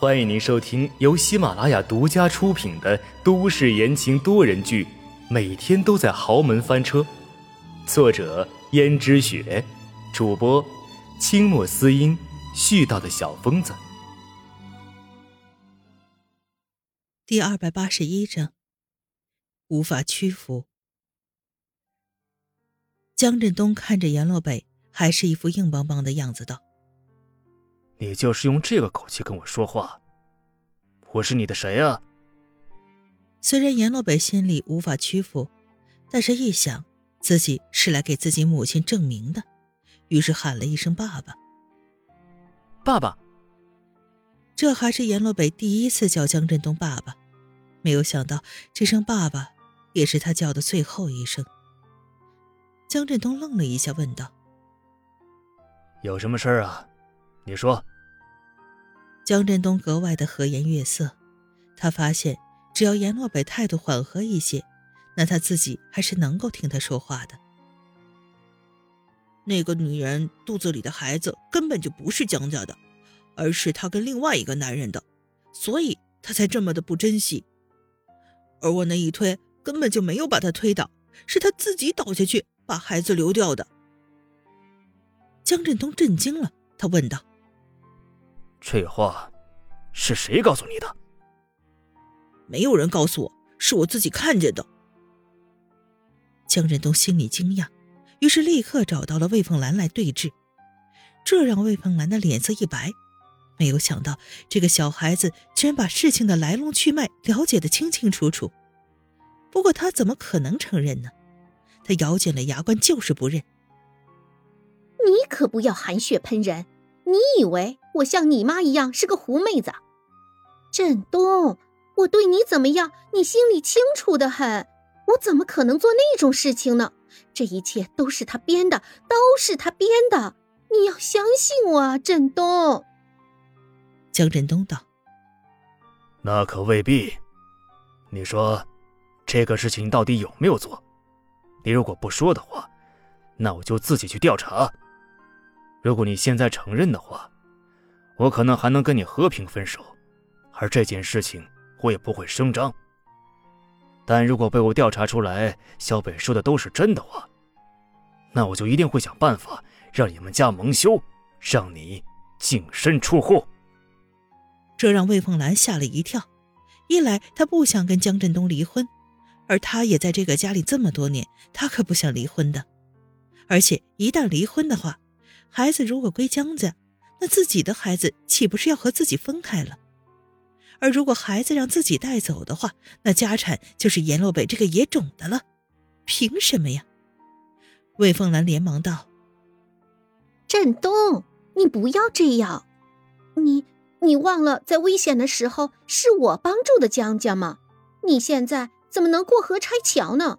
欢迎您收听由喜马拉雅独家出品的都市言情多人剧《每天都在豪门翻车》，作者：胭脂雪，主播：清墨思音，絮叨的小疯子。第二百八十一章，无法屈服。江振东看着阎洛北，还是一副硬邦邦的样子，道：“你就是用这个口气跟我说话，我是你的谁啊？”虽然阎洛北心里无法屈服，但是一想自己是来给自己母亲证明的，于是喊了一声“爸爸”。爸爸，这还是阎洛北第一次叫江振东爸爸，没有想到这声“爸爸”也是他叫的最后一声。江振东愣了一下，问道：“有什么事儿啊？你说。”江振东格外的和颜悦色，他发现只要阎洛北态度缓和一些，那他自己还是能够听他说话的。那个女人肚子里的孩子根本就不是江家的，而是她跟另外一个男人的，所以她才这么的不珍惜。而我那一推根本就没有把她推倒，是她自己倒下去。把孩子流掉的。江振东震惊了，他问道：“这话是谁告诉你的？”“没有人告诉我，是我自己看见的。”江振东心里惊讶，于是立刻找到了魏凤兰来对质，这让魏凤兰的脸色一白。没有想到，这个小孩子居然把事情的来龙去脉了解的清清楚楚。不过，他怎么可能承认呢？他咬紧了牙关，就是不认。你可不要含血喷人！你以为我像你妈一样是个狐妹子？振东，我对你怎么样，你心里清楚的很。我怎么可能做那种事情呢？这一切都是他编的，都是他编的！你要相信我啊，振东。江振东道：“那可未必。你说，这个事情到底有没有做？”你如果不说的话，那我就自己去调查。如果你现在承认的话，我可能还能跟你和平分手，而这件事情我也不会声张。但如果被我调查出来小北说的都是真的话，那我就一定会想办法让你们家蒙羞，让你净身出户。这让魏凤兰吓了一跳，一来她不想跟江振东离婚。而她也在这个家里这么多年，她可不想离婚的。而且一旦离婚的话，孩子如果归江家，那自己的孩子岂不是要和自己分开了？而如果孩子让自己带走的话，那家产就是阎洛北这个野种的了。凭什么呀？魏凤兰连忙道：“振东，你不要这样，你你忘了在危险的时候是我帮助的江家吗？你现在……”怎么能过河拆桥呢？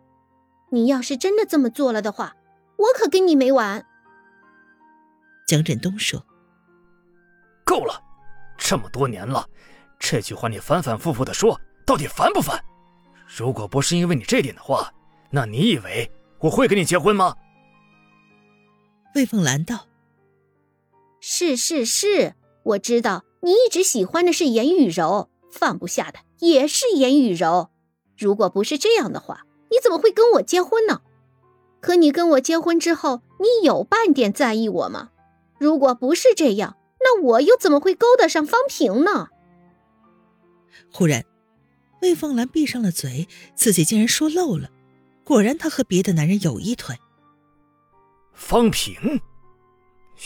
你要是真的这么做了的话，我可跟你没完。江振东说：“够了，这么多年了，这句话你反反复复的说，到底烦不烦？如果不是因为你这点的话，那你以为我会跟你结婚吗？”魏凤兰道：“是是是，我知道你一直喜欢的是严雨柔，放不下的也是严雨柔。”如果不是这样的话，你怎么会跟我结婚呢？可你跟我结婚之后，你有半点在意我吗？如果不是这样，那我又怎么会勾搭上方平呢？忽然，魏凤兰闭上了嘴，自己竟然说漏了。果然，她和别的男人有一腿。方平，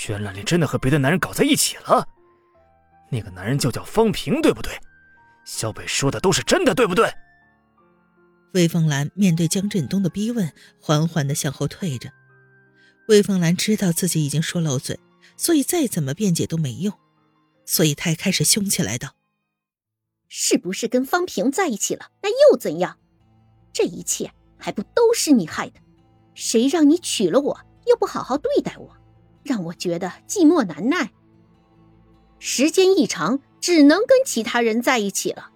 原来你真的和别的男人搞在一起了。那个男人就叫方平，对不对？小北说的都是真的，对不对？魏凤兰面对江振东的逼问，缓缓的向后退着。魏凤兰知道自己已经说漏嘴，所以再怎么辩解都没用，所以她也开始凶起来道：“是不是跟方平在一起了？那又怎样？这一切还不都是你害的？谁让你娶了我，又不好好对待我，让我觉得寂寞难耐。时间一长，只能跟其他人在一起了。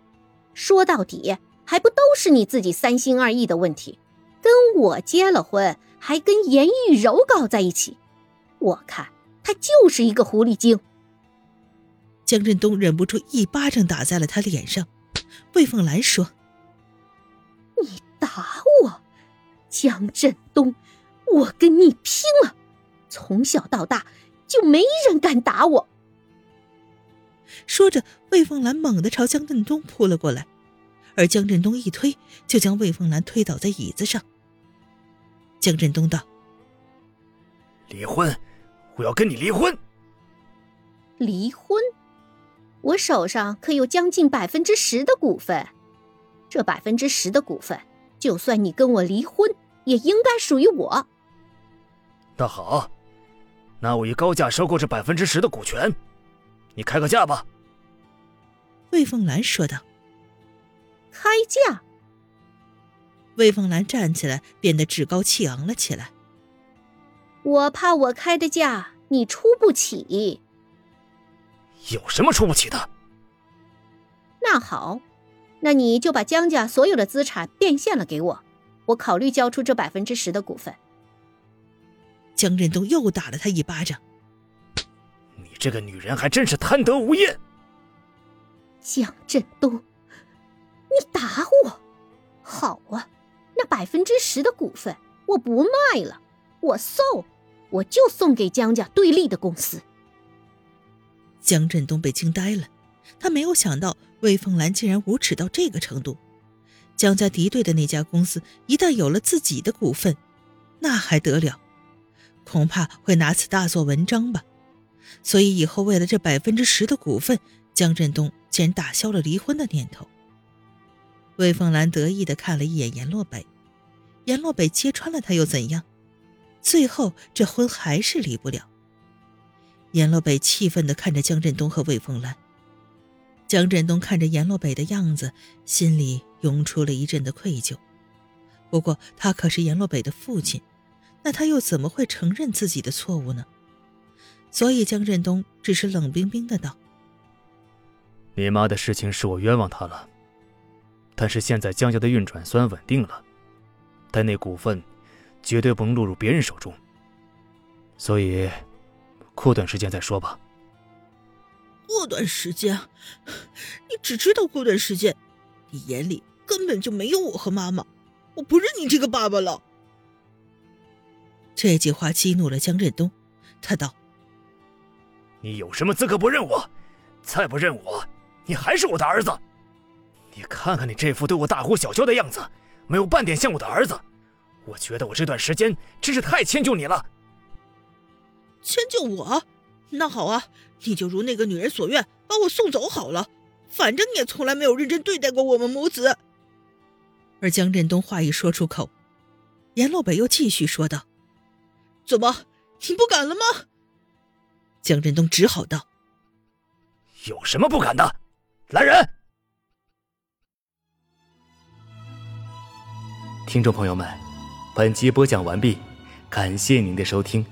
说到底。”还不都是你自己三心二意的问题？跟我结了婚，还跟严玉柔搞在一起，我看他就是一个狐狸精。江振东忍不住一巴掌打在了他脸上。魏凤兰说：“你打我，江振东，我跟你拼了！从小到大就没人敢打我。”说着，魏凤兰猛地朝江振东扑了过来，而江振东一推，就将魏凤兰推倒在椅子上。江振东道：“离婚，我要跟你离婚。”离婚。我手上可有将近百分之十的股份，这百分之十的股份，就算你跟我离婚，也应该属于我。那好，那我以高价收购这百分之十的股权，你开个价吧。”魏凤兰说道。“开价？”魏凤兰站起来，变得趾高气昂了起来。“我怕我开的价你出不起。”有什么出不起的？那好，那你就把江家所有的资产变现了给我，我考虑交出这百分之十的股份。江振东又打了他一巴掌。你这个女人还真是贪得无厌。江振东，你打我？好啊，那百分之十的股份我不卖了，我送，我就送给江家对立的公司。江振东被惊呆了，他没有想到魏凤兰竟然无耻到这个程度。江家敌对的那家公司一旦有了自己的股份，那还得了？恐怕会拿此大做文章吧。所以以后为了这百分之十的股份，江振东竟然打消了离婚的念头。魏凤兰得意地看了一眼阎洛北，阎洛北揭穿了他又怎样？最后这婚还是离不了。阎洛北气愤地看着江振东和魏凤兰。江振东看着阎洛北的样子，心里涌出了一阵的愧疚。不过他可是阎洛北的父亲，那他又怎么会承认自己的错误呢？所以江振东只是冷冰冰的道：“你妈的事情是我冤枉她了，但是现在江家的运转虽然稳定了，但那股份绝对不能落入别人手中，所以……”过段时间再说吧。过段时间，你只知道过段时间，你眼里根本就没有我和妈妈，我不认你这个爸爸了。这句话激怒了江振东，他道：“你有什么资格不认我？再不认我，你还是我的儿子。你看看你这副对我大呼小叫的样子，没有半点像我的儿子。我觉得我这段时间真是太迁就你了。”迁就我，那好啊，你就如那个女人所愿，把我送走好了。反正你也从来没有认真对待过我们母子。而江振东话一说出口，阎洛北又继续说道：“怎么，你不敢了吗？”江振东只好道：“有什么不敢的？来人！”听众朋友们，本集播讲完毕，感谢您的收听。